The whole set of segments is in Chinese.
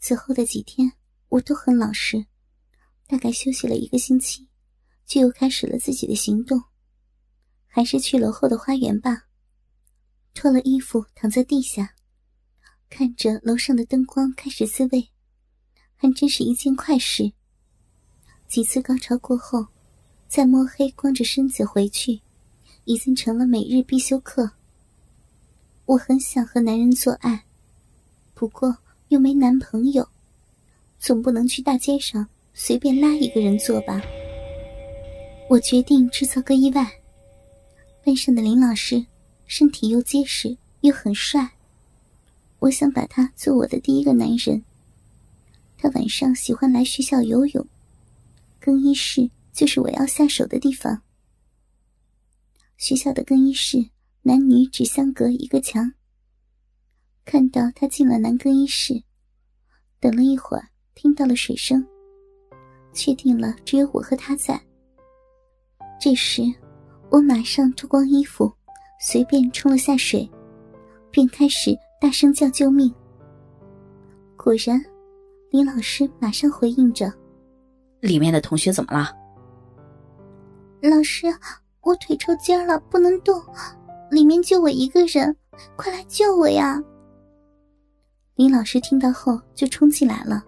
此后的几天，我都很老实，大概休息了一个星期，就又开始了自己的行动。还是去楼后的花园吧。脱了衣服，躺在地下，看着楼上的灯光，开始自慰，还真是一件快事。几次高潮过后，再摸黑光着身子回去，已经成了每日必修课。我很想和男人做爱，不过又没男朋友，总不能去大街上随便拉一个人做吧。我决定制造个意外。班上的林老师，身体又结实又很帅，我想把他做我的第一个男人。他晚上喜欢来学校游泳，更衣室就是我要下手的地方。学校的更衣室男女只相隔一个墙。看到他进了男更衣室，等了一会儿，听到了水声，确定了只有我和他在。这时。我马上脱光衣服，随便冲了下水，便开始大声叫救命。果然，李老师马上回应着：“里面的同学怎么了？”老师，我腿抽筋了，不能动，里面就我一个人，快来救我呀！林老师听到后就冲进来了。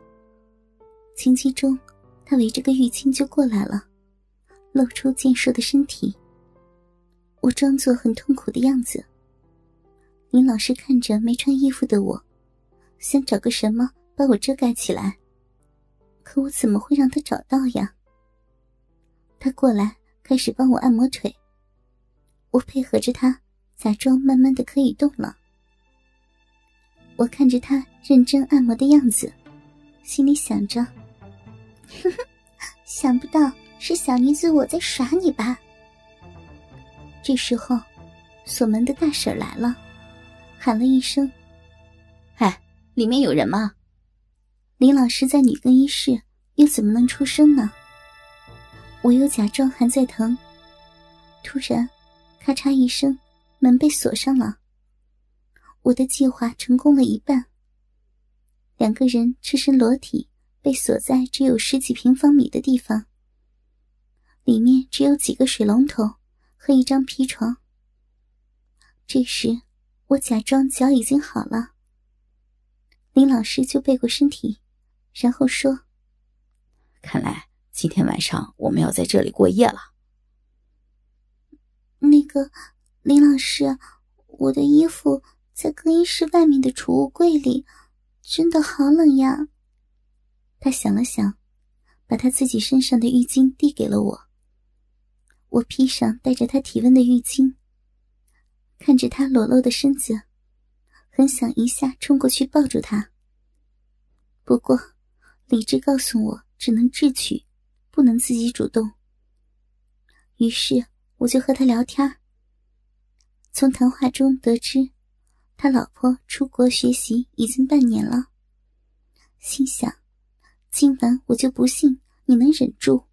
情急中，他围着个浴巾就过来了，露出健硕的身体。我装作很痛苦的样子。林老师看着没穿衣服的我，想找个什么把我遮盖起来，可我怎么会让他找到呀？他过来开始帮我按摩腿，我配合着他，假装慢慢的可以动了。我看着他认真按摩的样子，心里想着：哼哼，想不到是小女子我在耍你吧？这时候，锁门的大婶来了，喊了一声：“哎，里面有人吗？”林老师在女更衣室，又怎么能出声呢？我又假装还在疼。突然，咔嚓一声，门被锁上了。我的计划成功了一半。两个人赤身裸体被锁在只有十几平方米的地方，里面只有几个水龙头。和一张皮床。这时，我假装脚已经好了。林老师就背过身体，然后说：“看来今天晚上我们要在这里过夜了。”那个林老师，我的衣服在更衣室外面的储物柜里，真的好冷呀。他想了想，把他自己身上的浴巾递给了我。我披上带着他体温的浴巾，看着他裸露的身子，很想一下冲过去抱住他。不过，理智告诉我只能智取，不能自己主动。于是，我就和他聊天。从谈话中得知，他老婆出国学习已经半年了。心想，今晚我就不信你能忍住。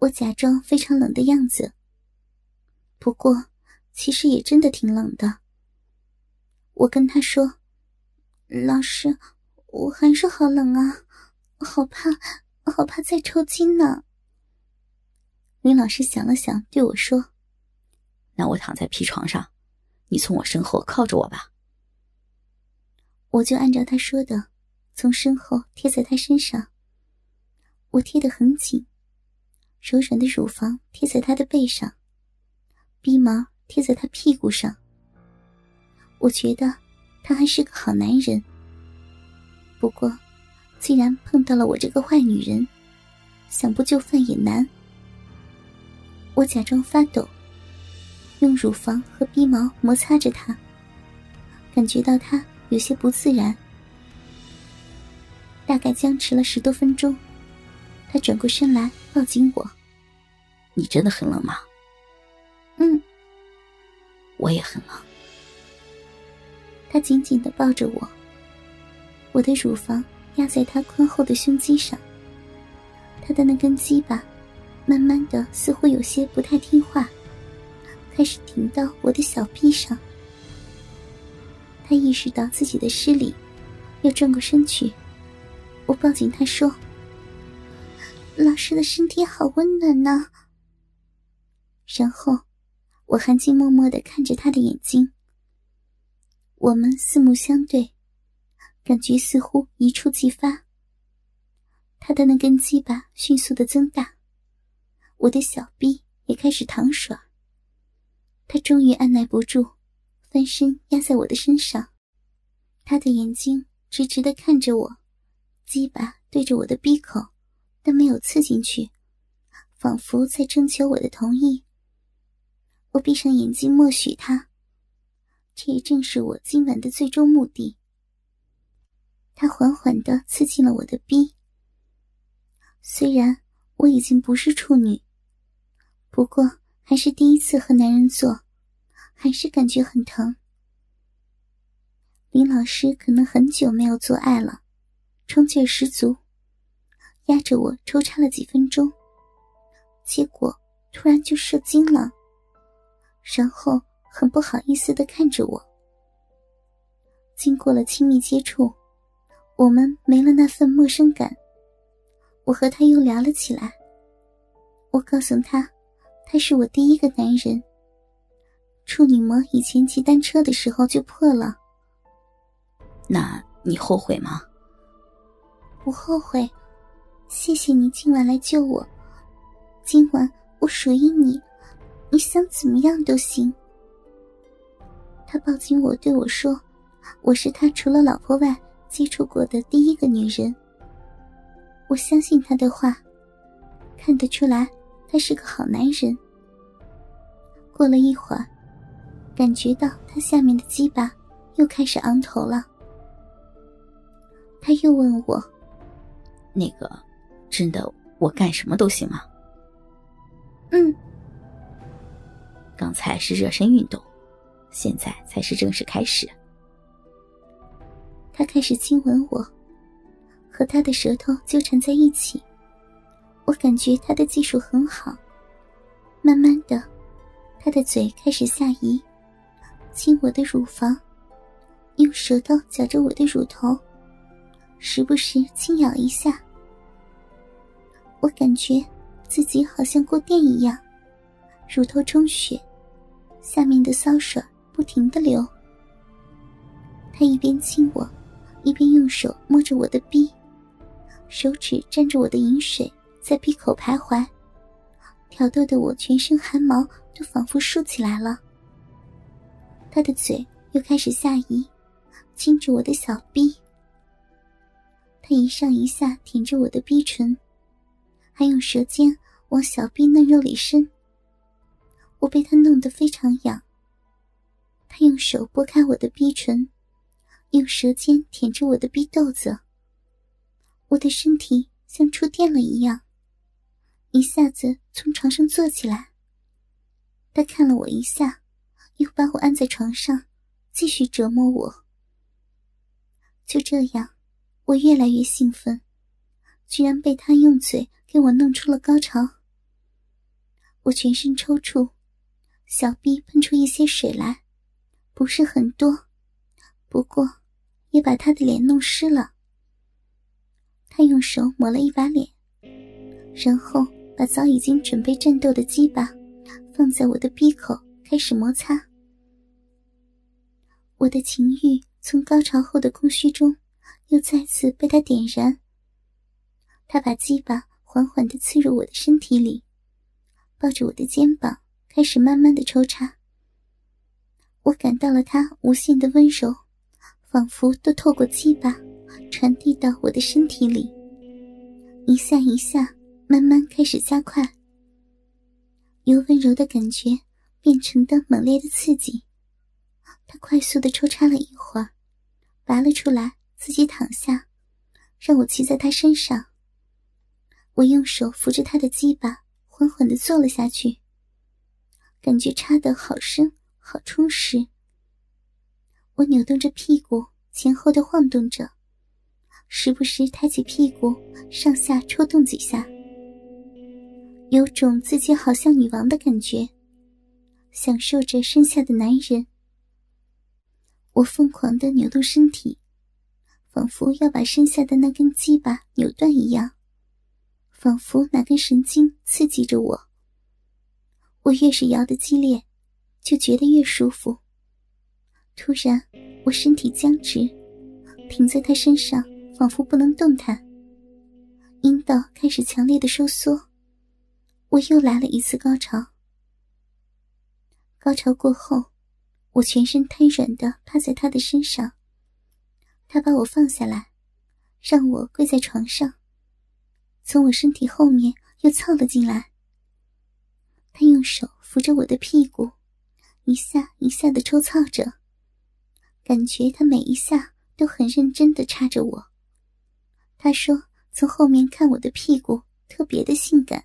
我假装非常冷的样子，不过其实也真的挺冷的。我跟他说：“老师，我还是好冷啊，好怕，好怕再抽筋呢。”林老师想了想，对我说：“那我躺在皮床上，你从我身后靠着我吧。”我就按照他说的，从身后贴在他身上。我贴得很紧。柔软的乳房贴在他的背上，鼻毛贴在他屁股上。我觉得他还是个好男人。不过，既然碰到了我这个坏女人，想不就范也难。我假装发抖，用乳房和鼻毛摩擦着他，感觉到他有些不自然。大概僵持了十多分钟。他转过身来，抱紧我。你真的很冷吗？嗯，我也很冷。他紧紧的抱着我，我的乳房压在他宽厚的胸肌上。他的那根鸡巴，慢慢的似乎有些不太听话，开始停到我的小臂上。他意识到自己的失礼，又转过身去，我抱紧他说：“老师的身体好温暖呢。”然后，我含情脉脉的看着他的眼睛。我们四目相对，感觉似乎一触即发。他的那根鸡巴迅速的增大，我的小臂也开始淌水。他终于按耐不住，翻身压在我的身上。他的眼睛直直的看着我，鸡巴对着我的鼻口，但没有刺进去，仿佛在征求我的同意。我闭上眼睛，默许他。这也正是我今晚的最终目的。他缓缓的刺进了我的逼。虽然我已经不是处女，不过还是第一次和男人做，还是感觉很疼。林老师可能很久没有做爱了，冲劲十足，压着我抽插了几分钟，结果突然就射精了。然后很不好意思的看着我。经过了亲密接触，我们没了那份陌生感。我和他又聊了起来。我告诉他，他是我第一个男人。处女膜以前骑单车的时候就破了。那你后悔吗？不后悔。谢谢你今晚来救我。今晚我属于你。你想怎么样都行。他抱紧我，对我说：“我是他除了老婆外接触过的第一个女人。”我相信他的话，看得出来他是个好男人。过了一会儿，感觉到他下面的鸡巴又开始昂头了。他又问我：“那个，真的我干什么都行吗？”“嗯。”刚才是热身运动，现在才是正式开始。他开始亲吻我，和他的舌头纠缠在一起。我感觉他的技术很好。慢慢的，他的嘴开始下移，亲我的乳房，用舌头夹着我的乳头，时不时轻咬一下。我感觉自己好像过电一样。乳头充血，下面的骚水不停的流。他一边亲我，一边用手摸着我的逼，手指沾着我的饮水，在闭口徘徊，挑逗的我全身汗毛都仿佛竖起来了。他的嘴又开始下移，亲着我的小逼。他一上一下舔着我的逼唇，还用舌尖往小逼嫩肉里伸。我被他弄得非常痒。他用手拨开我的逼唇，用舌尖舔着我的逼豆子。我的身体像触电了一样，一下子从床上坐起来。他看了我一下，又把我按在床上，继续折磨我。就这样，我越来越兴奋，居然被他用嘴给我弄出了高潮。我全身抽搐。小臂喷出一些水来，不是很多，不过也把他的脸弄湿了。他用手抹了一把脸，然后把早已经准备战斗的鸡巴放在我的鼻口，开始摩擦。我的情欲从高潮后的空虚中又再次被他点燃。他把鸡巴缓缓地刺入我的身体里，抱着我的肩膀。开始慢慢的抽插，我感到了他无限的温柔，仿佛都透过鸡巴传递到我的身体里，一下一下，慢慢开始加快，由温柔的感觉变成的猛烈的刺激。他快速的抽插了一会儿，拔了出来，自己躺下，让我骑在他身上。我用手扶着他的鸡巴，缓缓的坐了下去。感觉插的好深，好充实。我扭动着屁股，前后的晃动着，时不时抬起屁股，上下抽动几下，有种自己好像女王的感觉，享受着身下的男人。我疯狂的扭动身体，仿佛要把身下的那根鸡巴扭断一样，仿佛哪根神经刺激着我。我越是摇得激烈，就觉得越舒服。突然，我身体僵直，停在他身上，仿佛不能动弹。阴道开始强烈的收缩，我又来了一次高潮。高潮过后，我全身瘫软的趴在他的身上。他把我放下来，让我跪在床上，从我身体后面又凑了进来。他用手扶着我的屁股，一下一下的抽操着，感觉他每一下都很认真的插着我。他说。从后面看我的屁股特别的性感。